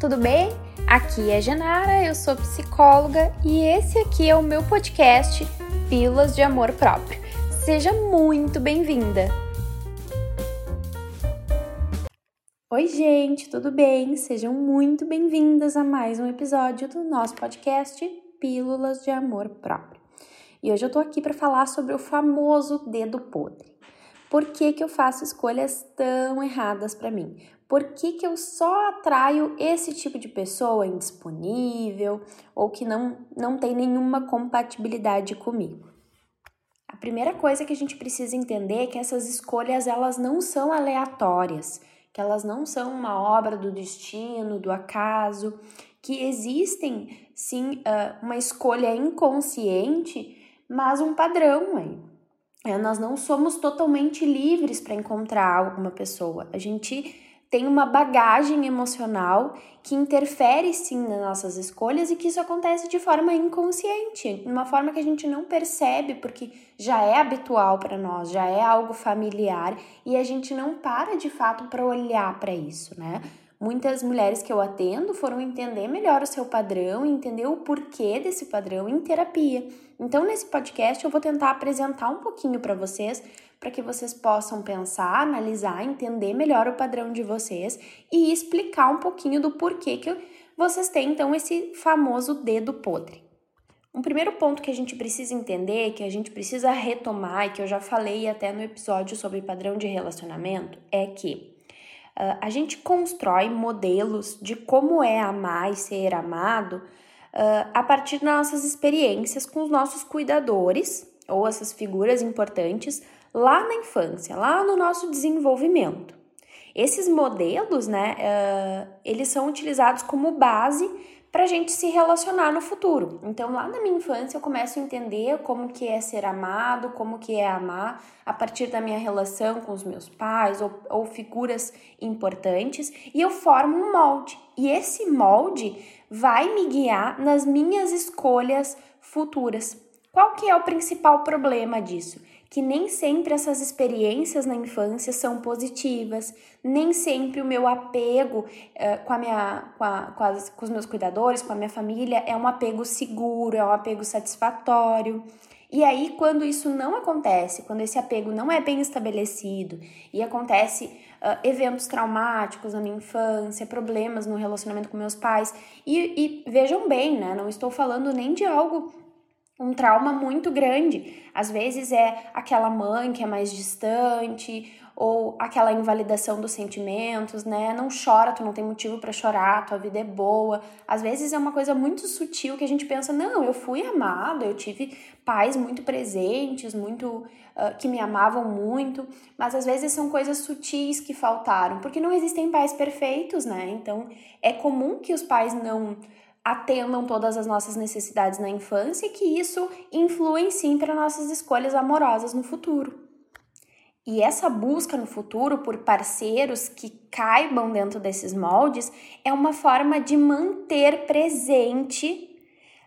tudo bem? Aqui é Genara, eu sou psicóloga e esse aqui é o meu podcast Pílulas de Amor Próprio. Seja muito bem-vinda! Oi, gente, tudo bem? Sejam muito bem-vindas a mais um episódio do nosso podcast Pílulas de Amor Próprio. E hoje eu tô aqui para falar sobre o famoso dedo podre. Por que, que eu faço escolhas tão erradas para mim? Por que, que eu só atraio esse tipo de pessoa indisponível ou que não, não tem nenhuma compatibilidade comigo? A primeira coisa que a gente precisa entender é que essas escolhas elas não são aleatórias, que elas não são uma obra do destino, do acaso, que existem sim uma escolha inconsciente, mas um padrão aí. É, nós não somos totalmente livres para encontrar alguma pessoa. A gente tem uma bagagem emocional que interfere sim nas nossas escolhas e que isso acontece de forma inconsciente, de uma forma que a gente não percebe porque já é habitual para nós, já é algo familiar e a gente não para de fato para olhar para isso, né? Muitas mulheres que eu atendo foram entender melhor o seu padrão entender o porquê desse padrão em terapia. Então, nesse podcast, eu vou tentar apresentar um pouquinho para vocês, para que vocês possam pensar, analisar, entender melhor o padrão de vocês e explicar um pouquinho do porquê que vocês têm, então, esse famoso dedo podre. Um primeiro ponto que a gente precisa entender, que a gente precisa retomar e que eu já falei até no episódio sobre padrão de relacionamento, é que Uh, a gente constrói modelos de como é amar e ser amado uh, a partir das nossas experiências com os nossos cuidadores ou essas figuras importantes lá na infância, lá no nosso desenvolvimento. Esses modelos, né, uh, eles são utilizados como base para a gente se relacionar no futuro. Então, lá na minha infância, eu começo a entender como que é ser amado, como que é amar a partir da minha relação com os meus pais ou, ou figuras importantes e eu formo um molde. E esse molde vai me guiar nas minhas escolhas futuras. Qual que é o principal problema disso? Que nem sempre essas experiências na infância são positivas, nem sempre o meu apego uh, com, a minha, com, a, com, as, com os meus cuidadores, com a minha família, é um apego seguro, é um apego satisfatório. E aí, quando isso não acontece, quando esse apego não é bem estabelecido e acontece uh, eventos traumáticos na minha infância, problemas no relacionamento com meus pais, e, e vejam bem, né? Não estou falando nem de algo um trauma muito grande. Às vezes é aquela mãe que é mais distante ou aquela invalidação dos sentimentos, né? Não chora, tu não tem motivo para chorar, tua vida é boa. Às vezes é uma coisa muito sutil que a gente pensa, não, eu fui amado, eu tive pais muito presentes, muito uh, que me amavam muito, mas às vezes são coisas sutis que faltaram, porque não existem pais perfeitos, né? Então é comum que os pais não atendam todas as nossas necessidades na infância e que isso influencie para nossas escolhas amorosas no futuro. E essa busca no futuro por parceiros que caibam dentro desses moldes é uma forma de manter presente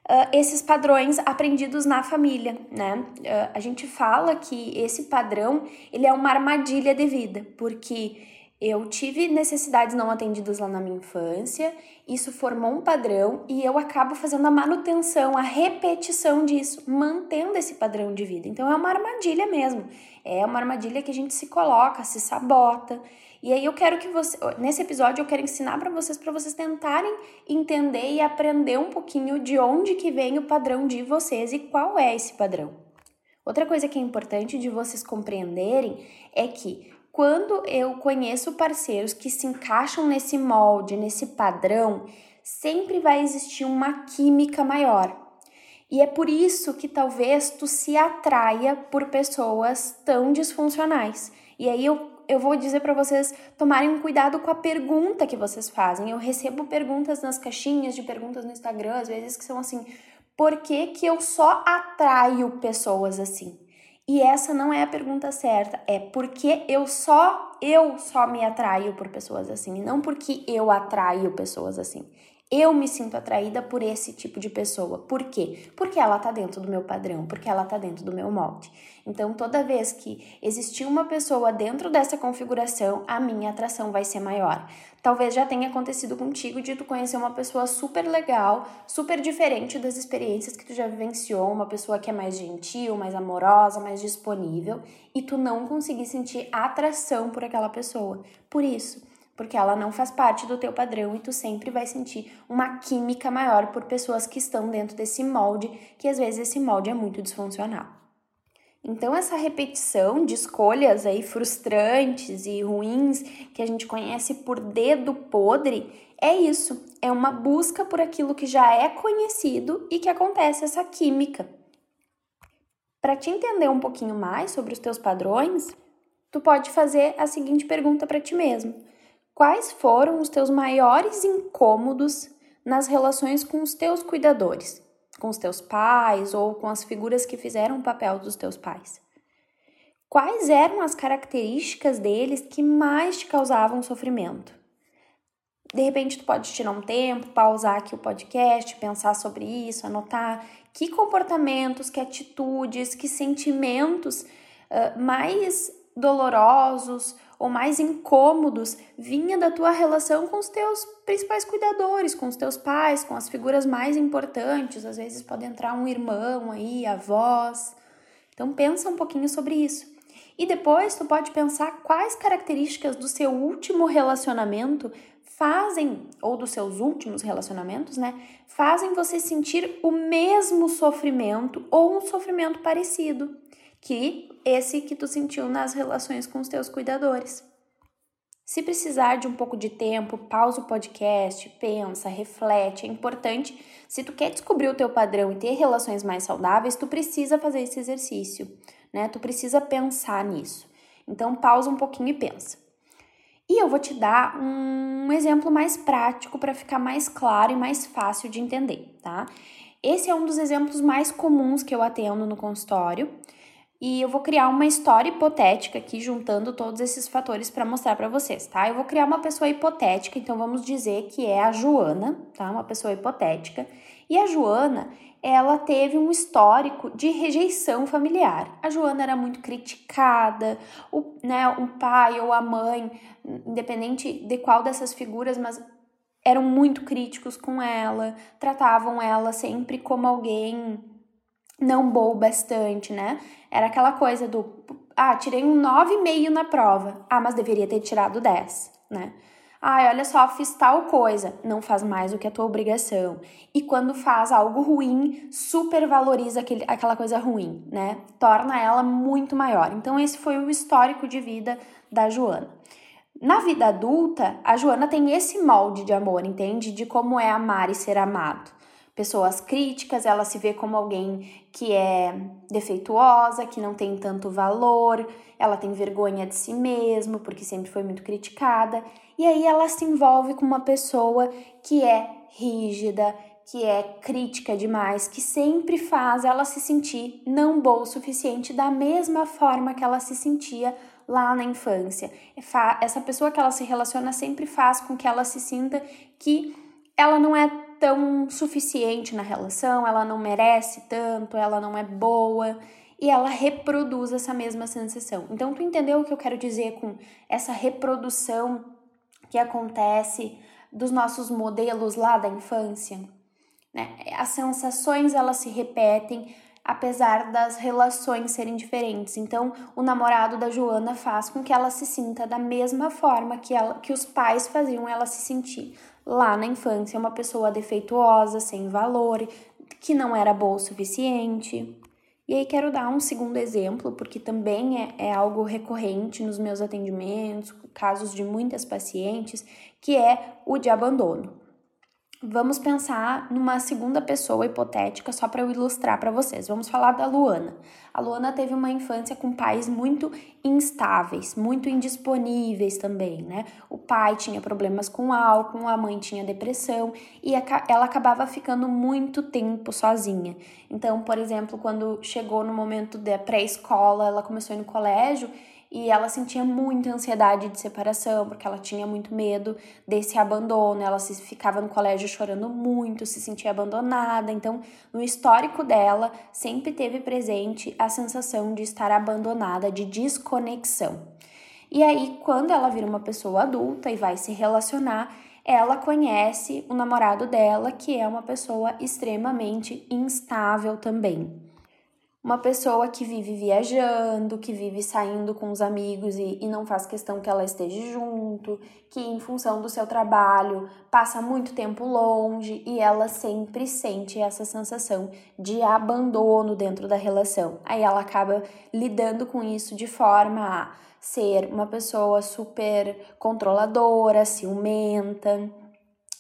uh, esses padrões aprendidos na família, né? Uh, a gente fala que esse padrão ele é uma armadilha de vida, porque eu tive necessidades não atendidas lá na minha infância, isso formou um padrão e eu acabo fazendo a manutenção, a repetição disso, mantendo esse padrão de vida. Então é uma armadilha mesmo. É uma armadilha que a gente se coloca, se sabota. E aí eu quero que você, nesse episódio eu quero ensinar para vocês para vocês tentarem entender e aprender um pouquinho de onde que vem o padrão de vocês e qual é esse padrão. Outra coisa que é importante de vocês compreenderem é que quando eu conheço parceiros que se encaixam nesse molde, nesse padrão, sempre vai existir uma química maior. E é por isso que talvez tu se atraia por pessoas tão disfuncionais. E aí eu, eu vou dizer para vocês tomarem cuidado com a pergunta que vocês fazem. Eu recebo perguntas nas caixinhas de perguntas no Instagram, às vezes que são assim: por que, que eu só atraio pessoas assim? E essa não é a pergunta certa, é porque eu só eu só me atraio por pessoas assim, não porque eu atraio pessoas assim. Eu me sinto atraída por esse tipo de pessoa. Por quê? Porque ela tá dentro do meu padrão, porque ela tá dentro do meu molde. Então, toda vez que existir uma pessoa dentro dessa configuração, a minha atração vai ser maior. Talvez já tenha acontecido contigo de tu conhecer uma pessoa super legal, super diferente das experiências que tu já vivenciou, uma pessoa que é mais gentil, mais amorosa, mais disponível, e tu não conseguir sentir atração por aquela pessoa. Por isso, porque ela não faz parte do teu padrão e tu sempre vai sentir uma química maior por pessoas que estão dentro desse molde, que às vezes esse molde é muito disfuncional. Então essa repetição de escolhas aí frustrantes e ruins que a gente conhece por dedo podre é isso, é uma busca por aquilo que já é conhecido e que acontece essa química. Para te entender um pouquinho mais sobre os teus padrões, tu pode fazer a seguinte pergunta para ti mesmo: Quais foram os teus maiores incômodos nas relações com os teus cuidadores, com os teus pais ou com as figuras que fizeram o papel dos teus pais? Quais eram as características deles que mais te causavam sofrimento? De repente, tu pode tirar um tempo, pausar aqui o podcast, pensar sobre isso, anotar que comportamentos, que atitudes, que sentimentos uh, mais dolorosos ou mais incômodos vinha da tua relação com os teus principais cuidadores, com os teus pais, com as figuras mais importantes. Às vezes pode entrar um irmão aí, avós. Então pensa um pouquinho sobre isso. E depois tu pode pensar quais características do seu último relacionamento fazem, ou dos seus últimos relacionamentos, né, fazem você sentir o mesmo sofrimento ou um sofrimento parecido que esse que tu sentiu nas relações com os teus cuidadores. Se precisar de um pouco de tempo, pausa o podcast, pensa, reflete. É importante, se tu quer descobrir o teu padrão e ter relações mais saudáveis, tu precisa fazer esse exercício, né? Tu precisa pensar nisso. Então pausa um pouquinho e pensa. E eu vou te dar um exemplo mais prático para ficar mais claro e mais fácil de entender, tá? Esse é um dos exemplos mais comuns que eu atendo no consultório e eu vou criar uma história hipotética aqui, juntando todos esses fatores para mostrar para vocês, tá? Eu vou criar uma pessoa hipotética, então vamos dizer que é a Joana, tá? Uma pessoa hipotética. E a Joana, ela teve um histórico de rejeição familiar. A Joana era muito criticada, o, né, o pai ou a mãe, independente de qual dessas figuras, mas eram muito críticos com ela, tratavam ela sempre como alguém não boa bastante, né? Era aquela coisa do, ah, tirei um 9,5 na prova. Ah, mas deveria ter tirado 10, né? Ai, olha só, fiz tal coisa. Não faz mais do que a tua obrigação. E quando faz algo ruim, supervaloriza aquele, aquela coisa ruim, né? Torna ela muito maior. Então, esse foi o histórico de vida da Joana. Na vida adulta, a Joana tem esse molde de amor, entende? De como é amar e ser amado pessoas críticas, ela se vê como alguém que é defeituosa, que não tem tanto valor, ela tem vergonha de si mesma, porque sempre foi muito criticada, e aí ela se envolve com uma pessoa que é rígida, que é crítica demais, que sempre faz ela se sentir não boa o suficiente da mesma forma que ela se sentia lá na infância. Essa pessoa que ela se relaciona sempre faz com que ela se sinta que ela não é tão suficiente na relação, ela não merece tanto, ela não é boa e ela reproduz essa mesma sensação. Então, tu entendeu o que eu quero dizer com essa reprodução que acontece dos nossos modelos lá da infância? Né? As sensações elas se repetem apesar das relações serem diferentes. Então, o namorado da Joana faz com que ela se sinta da mesma forma que, ela, que os pais faziam ela se sentir lá na infância, uma pessoa defeituosa, sem valor, que não era boa o suficiente. E aí quero dar um segundo exemplo, porque também é, é algo recorrente nos meus atendimentos, casos de muitas pacientes, que é o de abandono. Vamos pensar numa segunda pessoa hipotética só para eu ilustrar para vocês. Vamos falar da Luana. A Luana teve uma infância com pais muito instáveis, muito indisponíveis também, né? O pai tinha problemas com álcool, a mãe tinha depressão e ela acabava ficando muito tempo sozinha. Então, por exemplo, quando chegou no momento da pré-escola, ela começou a ir no colégio e ela sentia muita ansiedade de separação, porque ela tinha muito medo desse abandono, ela se ficava no colégio chorando muito, se sentia abandonada. Então, no histórico dela, sempre teve presente a sensação de estar abandonada, de desconexão. E aí, quando ela vira uma pessoa adulta e vai se relacionar, ela conhece o namorado dela, que é uma pessoa extremamente instável também uma pessoa que vive viajando, que vive saindo com os amigos e, e, não faz questão que ela esteja junto, que em função do seu trabalho passa muito tempo longe e ela sempre sente essa sensação de abandono dentro da relação. Aí ela acaba lidando com isso de forma a ser uma pessoa super controladora, ciumenta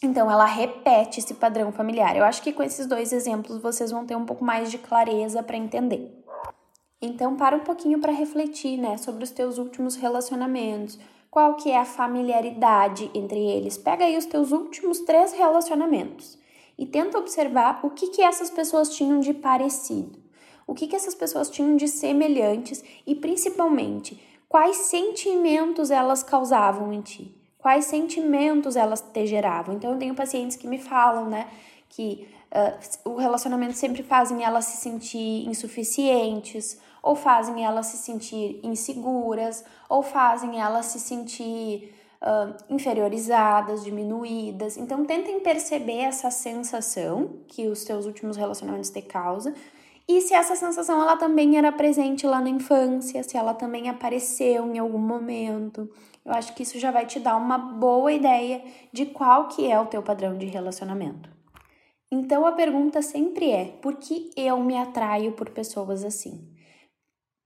então, ela repete esse padrão familiar. Eu acho que com esses dois exemplos vocês vão ter um pouco mais de clareza para entender. Então, para um pouquinho para refletir, né, sobre os teus últimos relacionamentos. Qual que é a familiaridade entre eles? Pega aí os teus últimos três relacionamentos e tenta observar o que que essas pessoas tinham de parecido. O que que essas pessoas tinham de semelhantes e principalmente quais sentimentos elas causavam em ti quais sentimentos elas te geravam. Então, eu tenho pacientes que me falam, né, que uh, o relacionamento sempre fazem elas se sentir insuficientes, ou fazem elas se sentir inseguras, ou fazem elas se sentir uh, inferiorizadas, diminuídas. Então, tentem perceber essa sensação que os seus últimos relacionamentos te causam e se essa sensação ela também era presente lá na infância, se ela também apareceu em algum momento. Eu acho que isso já vai te dar uma boa ideia de qual que é o teu padrão de relacionamento. Então a pergunta sempre é: por que eu me atraio por pessoas assim?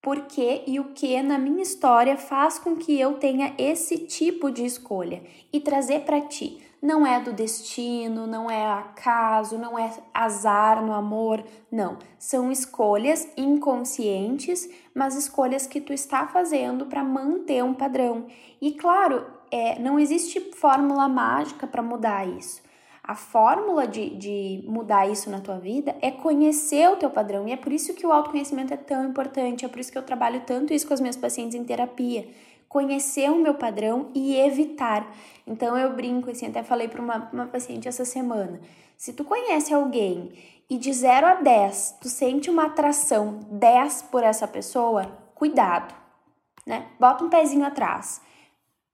Por que e o que na minha história faz com que eu tenha esse tipo de escolha e trazer para ti não é do destino, não é acaso, não é azar no amor, não. São escolhas inconscientes, mas escolhas que tu está fazendo para manter um padrão. E claro, é, não existe fórmula mágica para mudar isso. A fórmula de, de mudar isso na tua vida é conhecer o teu padrão. E é por isso que o autoconhecimento é tão importante, é por isso que eu trabalho tanto isso com as minhas pacientes em terapia conhecer o meu padrão e evitar. Então eu brinco assim, até falei para uma, uma paciente essa semana. Se tu conhece alguém e de 0 a 10 tu sente uma atração 10 por essa pessoa, cuidado, né? Bota um pezinho atrás.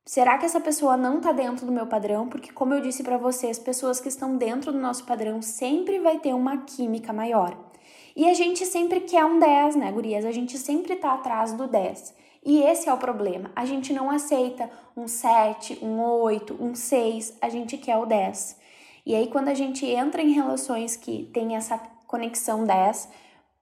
Será que essa pessoa não tá dentro do meu padrão? Porque como eu disse para vocês, pessoas que estão dentro do nosso padrão sempre vai ter uma química maior. E a gente sempre quer um 10, né, gurias? A gente sempre tá atrás do 10. E esse é o problema. A gente não aceita um 7, um 8, um 6, a gente quer o 10. E aí, quando a gente entra em relações que tem essa conexão 10,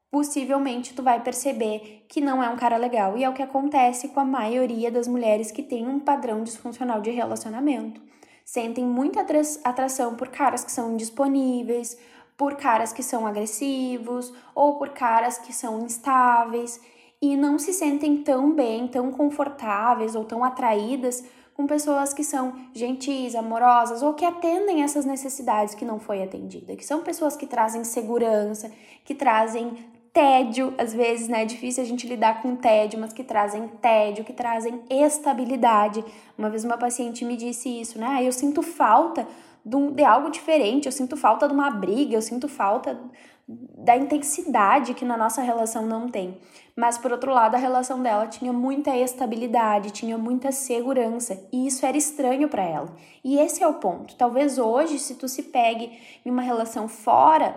possivelmente tu vai perceber que não é um cara legal. E é o que acontece com a maioria das mulheres que tem um padrão disfuncional de relacionamento. Sentem muita atração por caras que são indisponíveis, por caras que são agressivos ou por caras que são instáveis e não se sentem tão bem, tão confortáveis ou tão atraídas com pessoas que são gentis, amorosas ou que atendem essas necessidades que não foi atendida, que são pessoas que trazem segurança, que trazem tédio, às vezes, né, é difícil a gente lidar com tédio, mas que trazem tédio, que trazem estabilidade. Uma vez uma paciente me disse isso, né? Eu sinto falta de algo diferente, eu sinto falta de uma briga, eu sinto falta da intensidade que na nossa relação não tem. Mas por outro lado, a relação dela tinha muita estabilidade, tinha muita segurança, e isso era estranho para ela. E esse é o ponto. Talvez hoje, se tu se pegue em uma relação fora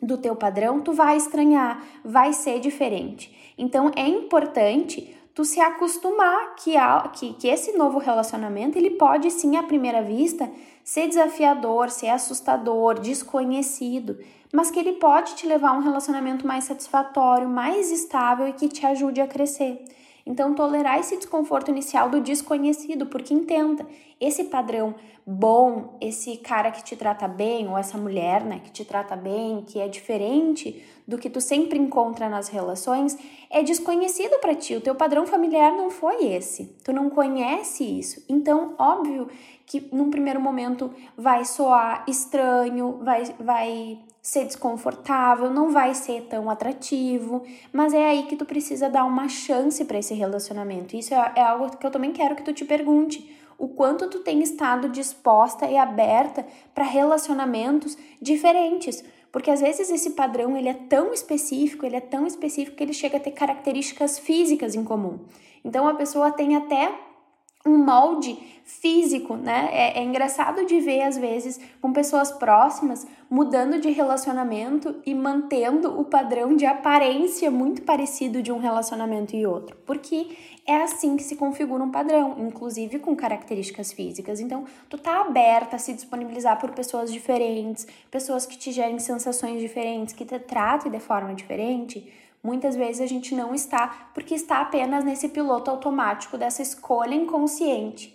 do teu padrão, tu vai estranhar, vai ser diferente. Então é importante tu se acostumar que, que, que esse novo relacionamento ele pode sim à primeira vista ser desafiador, ser assustador, desconhecido, mas que ele pode te levar a um relacionamento mais satisfatório, mais estável e que te ajude a crescer. Então, tolerar esse desconforto inicial do desconhecido, porque entenda, esse padrão bom, esse cara que te trata bem, ou essa mulher, né, que te trata bem, que é diferente do que tu sempre encontra nas relações, é desconhecido para ti. O teu padrão familiar não foi esse. Tu não conhece isso. Então, óbvio que num primeiro momento vai soar estranho, vai, vai ser desconfortável, não vai ser tão atrativo, mas é aí que tu precisa dar uma chance para esse relacionamento. Isso é, é algo que eu também quero que tu te pergunte o quanto tu tem estado disposta e aberta para relacionamentos diferentes. Porque às vezes esse padrão ele é tão específico, ele é tão específico que ele chega a ter características físicas em comum. Então a pessoa tem até um molde físico, né? É, é, engraçado de ver, às vezes, com pessoas próximas mudando de relacionamento e mantendo o padrão de aparência muito parecido de um relacionamento e outro, porque é assim que se configura um padrão, inclusive com características físicas. Então, tu tá aberta a se disponibilizar por pessoas diferentes, pessoas que te gerem sensações diferentes, que te tratem de forma diferente Muitas vezes a gente não está porque está apenas nesse piloto automático dessa escolha inconsciente.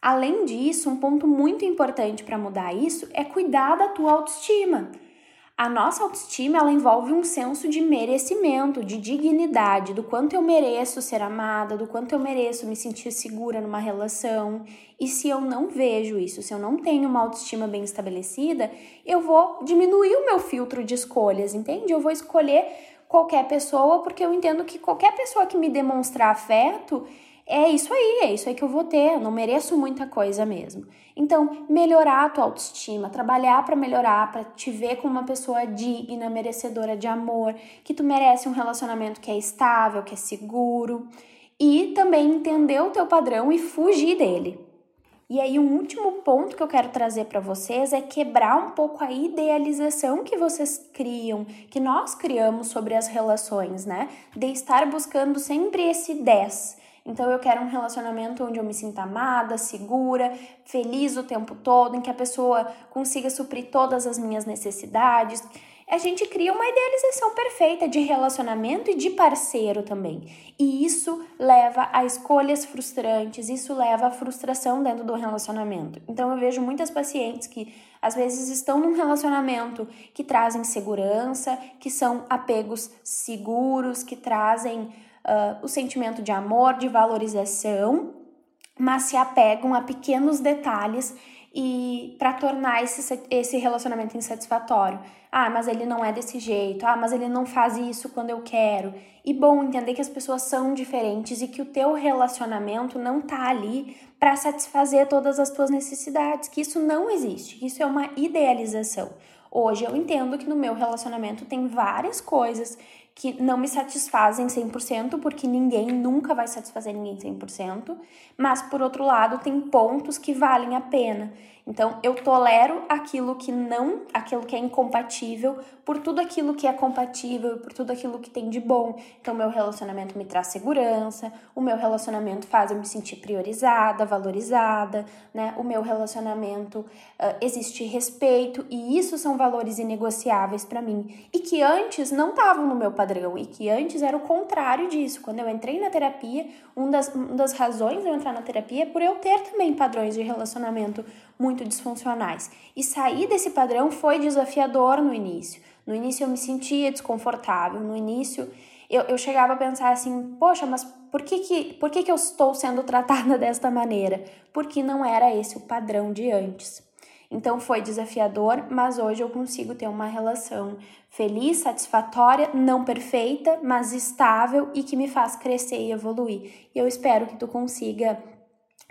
Além disso, um ponto muito importante para mudar isso é cuidar da tua autoestima. A nossa autoestima ela envolve um senso de merecimento, de dignidade, do quanto eu mereço ser amada, do quanto eu mereço me sentir segura numa relação. E se eu não vejo isso, se eu não tenho uma autoestima bem estabelecida, eu vou diminuir o meu filtro de escolhas, entende? Eu vou escolher qualquer pessoa, porque eu entendo que qualquer pessoa que me demonstrar afeto é isso aí, é isso aí que eu vou ter, eu não mereço muita coisa mesmo. Então, melhorar a tua autoestima, trabalhar para melhorar, para te ver como uma pessoa digna, merecedora de amor, que tu merece um relacionamento que é estável, que é seguro, e também entender o teu padrão e fugir dele. E aí, um último ponto que eu quero trazer para vocês é quebrar um pouco a idealização que vocês criam, que nós criamos sobre as relações, né? De estar buscando sempre esse 10. Então, eu quero um relacionamento onde eu me sinta amada, segura, feliz o tempo todo, em que a pessoa consiga suprir todas as minhas necessidades a gente cria uma idealização perfeita de relacionamento e de parceiro também. E isso leva a escolhas frustrantes, isso leva a frustração dentro do relacionamento. Então eu vejo muitas pacientes que às vezes estão num relacionamento que trazem segurança, que são apegos seguros, que trazem uh, o sentimento de amor, de valorização, mas se apegam a pequenos detalhes e para tornar esse, esse relacionamento insatisfatório. Ah, mas ele não é desse jeito. Ah, mas ele não faz isso quando eu quero. E bom entender que as pessoas são diferentes e que o teu relacionamento não tá ali para satisfazer todas as tuas necessidades, que isso não existe, que isso é uma idealização. Hoje eu entendo que no meu relacionamento tem várias coisas que não me satisfazem 100%, porque ninguém nunca vai satisfazer ninguém 100%, mas por outro lado, tem pontos que valem a pena. Então, eu tolero aquilo que não, aquilo que é incompatível, por tudo aquilo que é compatível, por tudo aquilo que tem de bom. Então, meu relacionamento me traz segurança, o meu relacionamento faz eu me sentir priorizada, valorizada, né? O meu relacionamento uh, existe respeito e isso são valores inegociáveis para mim e que antes não estavam no meu padrão e que antes era o contrário disso. Quando eu entrei na terapia, um das, uma das razões de eu entrar na terapia é por eu ter também padrões de relacionamento muito disfuncionais. E sair desse padrão foi desafiador no início. No início eu me sentia desconfortável, no início eu, eu chegava a pensar assim, poxa, mas por que, que, por que, que eu estou sendo tratada desta maneira? Porque não era esse o padrão de antes. Então foi desafiador, mas hoje eu consigo ter uma relação feliz, satisfatória, não perfeita, mas estável e que me faz crescer e evoluir. E eu espero que tu consiga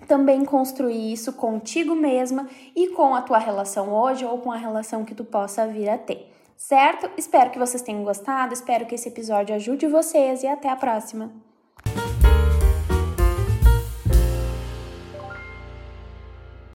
também construir isso contigo mesma e com a tua relação hoje ou com a relação que tu possa vir a ter. Certo? Espero que vocês tenham gostado, espero que esse episódio ajude vocês e até a próxima.